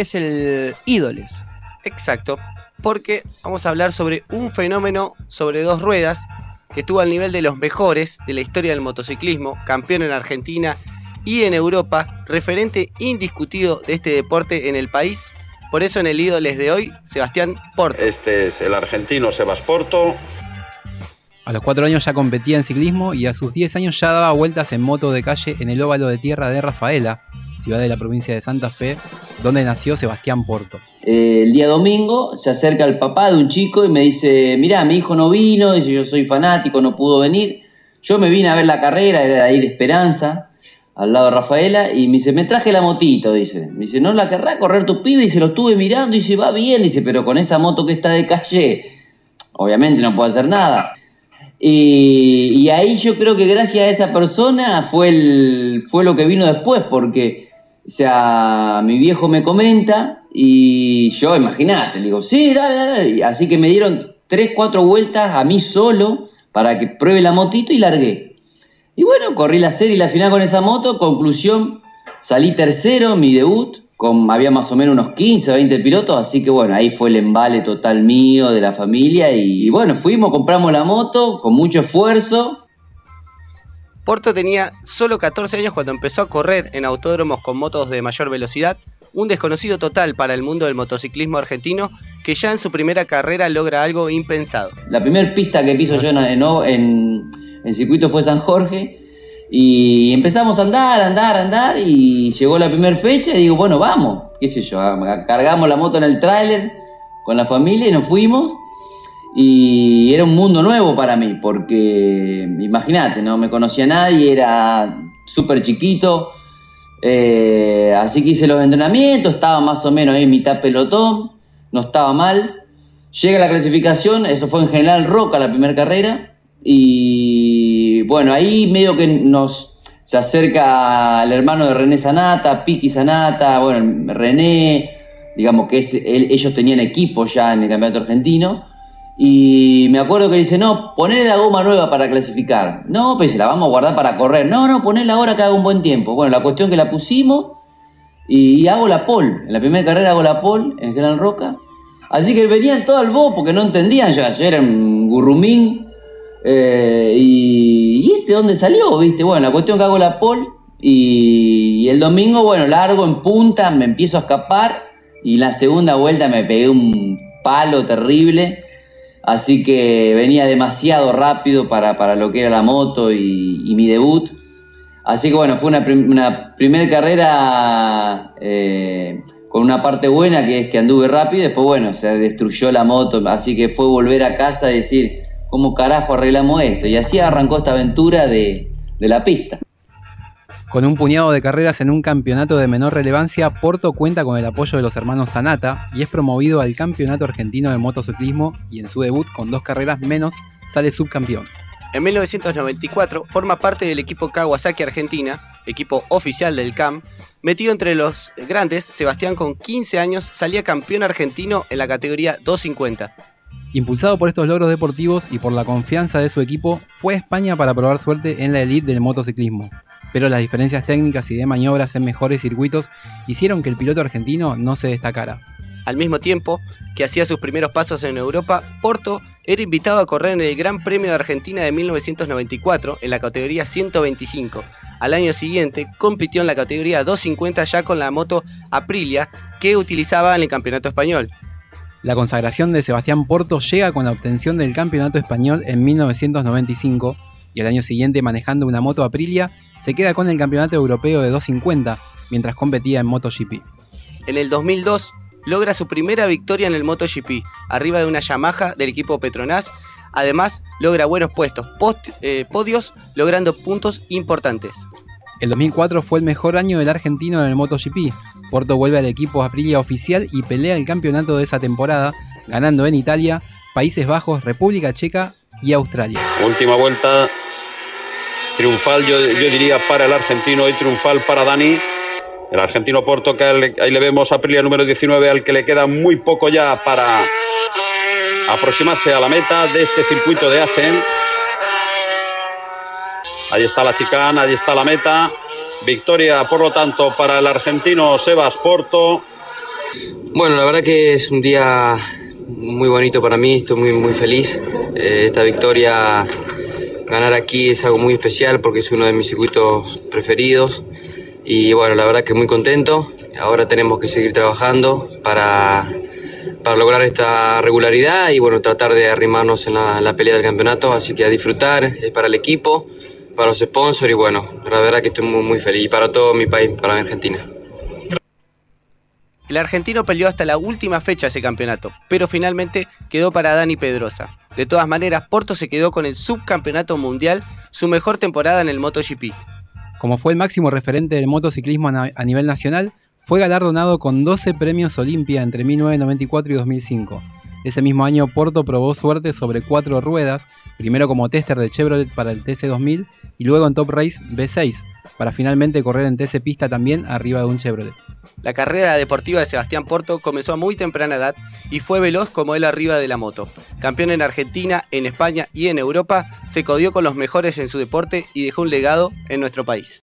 es el ídoles. Exacto, porque vamos a hablar sobre un fenómeno sobre dos ruedas que estuvo al nivel de los mejores de la historia del motociclismo, campeón en Argentina y en Europa, referente indiscutido de este deporte en el país. Por eso en el ídoles de hoy, Sebastián Porto. Este es el argentino Sebas Porto. A los cuatro años ya competía en ciclismo y a sus 10 años ya daba vueltas en moto de calle en el óvalo de tierra de Rafaela, ciudad de la provincia de Santa Fe, donde nació Sebastián Porto. Eh, el día domingo se acerca el papá de un chico y me dice, mirá, mi hijo no vino, dice, yo soy fanático, no pudo venir. Yo me vine a ver la carrera, era de ahí de Esperanza, al lado de Rafaela, y me dice, me traje la motito, dice. Me dice, ¿no la querrá correr tu pibe? Y se lo estuve mirando y dice, va bien, dice, pero con esa moto que está de calle, obviamente no puedo hacer nada. Y, y ahí yo creo que gracias a esa persona fue, el, fue lo que vino después, porque o sea, mi viejo me comenta y yo, imagínate, le digo, sí, dale, dale. Así que me dieron tres, cuatro vueltas a mí solo para que pruebe la motito y largué. Y bueno, corrí la serie y la final con esa moto. Conclusión, salí tercero, mi debut. Con, había más o menos unos 15, 20 pilotos, así que bueno, ahí fue el embale total mío, de la familia, y, y bueno, fuimos, compramos la moto con mucho esfuerzo, Porto tenía solo 14 años cuando empezó a correr en autódromos con motos de mayor velocidad, un desconocido total para el mundo del motociclismo argentino que ya en su primera carrera logra algo impensado. La primera pista que piso yo en, en, circuito fue San Jorge y empezamos a andar, andar, andar y llegó la primera fecha y digo, bueno, vamos, qué sé yo, cargamos la moto en el tráiler con la familia y nos fuimos y era un mundo nuevo para mí, porque imagínate, no me conocía nadie, era súper chiquito. Eh, así que hice los entrenamientos, estaba más o menos ahí en mitad pelotón, no estaba mal. Llega la clasificación, eso fue en General Roca la primera carrera. Y bueno, ahí medio que nos se acerca el hermano de René Sanata, Piti Sanata, bueno, René, digamos que ellos tenían equipo ya en el campeonato argentino. Y me acuerdo que dice, no, poner la goma nueva para clasificar. No, pues la vamos a guardar para correr. No, no, ponerla ahora que haga un buen tiempo. Bueno, la cuestión que la pusimos y hago la pole. En la primera carrera hago la pole en Gran Roca. Así que venían todo al bo porque no entendían ya, yo era un gurrumín. Eh, y, y, este dónde salió, viste? Bueno, la cuestión que hago la pole y, y el domingo, bueno, largo en punta, me empiezo a escapar y la segunda vuelta me pegué un palo terrible Así que venía demasiado rápido para, lo que era la moto y, mi debut. Así que bueno, fue una, primera carrera eh, con una parte buena que es que anduve rápido. Después, bueno, se destruyó la moto. Así que fue volver a casa y decir, ¿cómo carajo arreglamos esto? Y así arrancó esta aventura de la pista. Con un puñado de carreras en un campeonato de menor relevancia, Porto cuenta con el apoyo de los hermanos Sanata y es promovido al Campeonato Argentino de Motociclismo y en su debut con dos carreras menos sale subcampeón. En 1994 forma parte del equipo Kawasaki Argentina, equipo oficial del CAM. Metido entre los grandes, Sebastián con 15 años salía campeón argentino en la categoría 250. Impulsado por estos logros deportivos y por la confianza de su equipo, fue a España para probar suerte en la elite del motociclismo pero las diferencias técnicas y de maniobras en mejores circuitos hicieron que el piloto argentino no se destacara. Al mismo tiempo que hacía sus primeros pasos en Europa, Porto era invitado a correr en el Gran Premio de Argentina de 1994 en la categoría 125. Al año siguiente compitió en la categoría 250 ya con la moto Aprilia que utilizaba en el Campeonato Español. La consagración de Sebastián Porto llega con la obtención del Campeonato Español en 1995 y al año siguiente manejando una moto Aprilia se queda con el Campeonato Europeo de 250 mientras competía en MotoGP. En el 2002 logra su primera victoria en el MotoGP, arriba de una Yamaha del equipo Petronas. Además, logra buenos puestos, eh, podios, logrando puntos importantes. El 2004 fue el mejor año del argentino en el MotoGP. Porto vuelve al equipo Aprilia oficial y pelea el campeonato de esa temporada, ganando en Italia, Países Bajos, República Checa y Australia. Última vuelta Triunfal, yo, diría, para el argentino y triunfal para Dani. El argentino Porto, que ahí le vemos a Aprilia número 19, al que le queda muy poco ya para aproximarse a la meta de este circuito de Asen. Ahí está la chicana, ahí está la meta. Victoria, por lo tanto, para el argentino Sebas Porto. Bueno, la verdad que es un día muy bonito para mí, estoy muy, muy feliz. Eh, esta victoria, ganar aquí es algo muy especial porque es uno de mis circuitos preferidos. Y bueno, la verdad que muy contento. Ahora tenemos que seguir trabajando para, para lograr esta regularidad y bueno, tratar de arrimarnos en la, la pelea del campeonato. Así que a disfrutar, es para el equipo, para los sponsors y bueno, la verdad que estoy muy, muy feliz. Y para todo mi país, para Argentina. El argentino peleó hasta la última fecha ese campeonato, pero finalmente quedó para Dani Pedrosa. De todas maneras, Porto se quedó con el subcampeonato mundial, su mejor temporada en el MotoGP. Como fue el máximo referente del motociclismo a nivel nacional, fue galardonado con 12 premios Olimpia entre 1994 y 2005. Ese mismo año Porto probó suerte sobre cuatro ruedas, primero como tester de Chevrolet para el TC2000 y luego en Top Race B6, para finalmente correr en TC Pista también arriba de un Chevrolet. La carrera deportiva de Sebastián Porto comenzó a muy temprana edad y fue veloz como él arriba de la moto. Campeón en Argentina, en España y en Europa, se codió con los mejores en su deporte y dejó un legado en nuestro país.